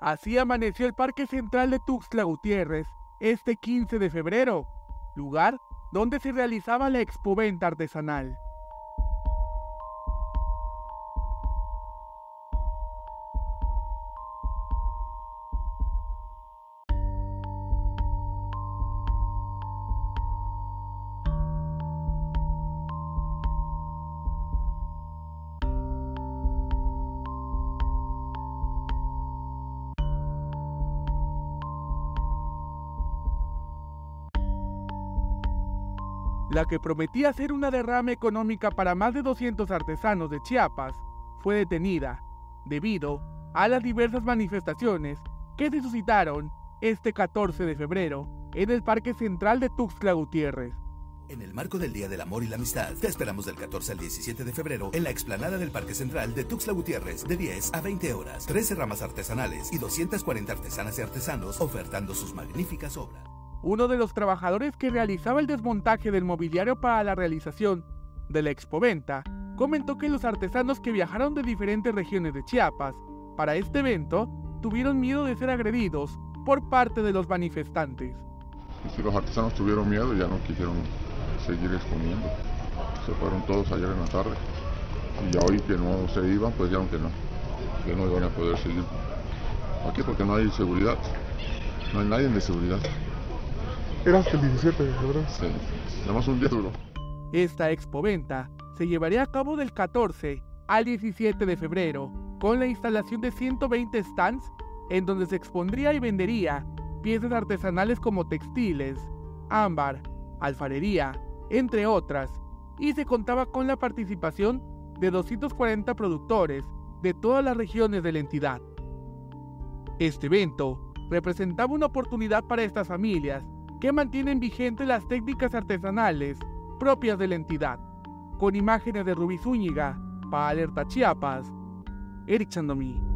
Así amaneció el Parque Central de Tuxtla Gutiérrez este 15 de febrero, lugar donde se realizaba la expoventa artesanal. La que prometía ser una derrama económica para más de 200 artesanos de Chiapas, fue detenida debido a las diversas manifestaciones que se suscitaron este 14 de febrero en el Parque Central de Tuxtla Gutiérrez. En el marco del Día del Amor y la Amistad, te esperamos del 14 al 17 de febrero en la explanada del Parque Central de Tuxtla Gutiérrez de 10 a 20 horas. 13 ramas artesanales y 240 artesanas y artesanos ofertando sus magníficas obras. Uno de los trabajadores que realizaba el desmontaje del mobiliario para la realización de la expoventa comentó que los artesanos que viajaron de diferentes regiones de Chiapas para este evento tuvieron miedo de ser agredidos por parte de los manifestantes. Si los artesanos tuvieron miedo ya no quisieron seguir exponiendo. Se fueron todos ayer en la tarde. Y ya hoy que no se iban, pues ya aunque no, que no iban a poder seguir. Aquí porque no hay seguridad. No hay nadie de seguridad. Era hasta el 17 de febrero. Sí, nada un día duro. Esta expoventa se llevaría a cabo del 14 al 17 de febrero, con la instalación de 120 stands en donde se expondría y vendería piezas artesanales como textiles, ámbar, alfarería, entre otras, y se contaba con la participación de 240 productores de todas las regiones de la entidad. Este evento representaba una oportunidad para estas familias que mantienen vigentes las técnicas artesanales propias de la entidad. Con imágenes de Rubí Zúñiga, para Alerta Chiapas, Eric Chandomí.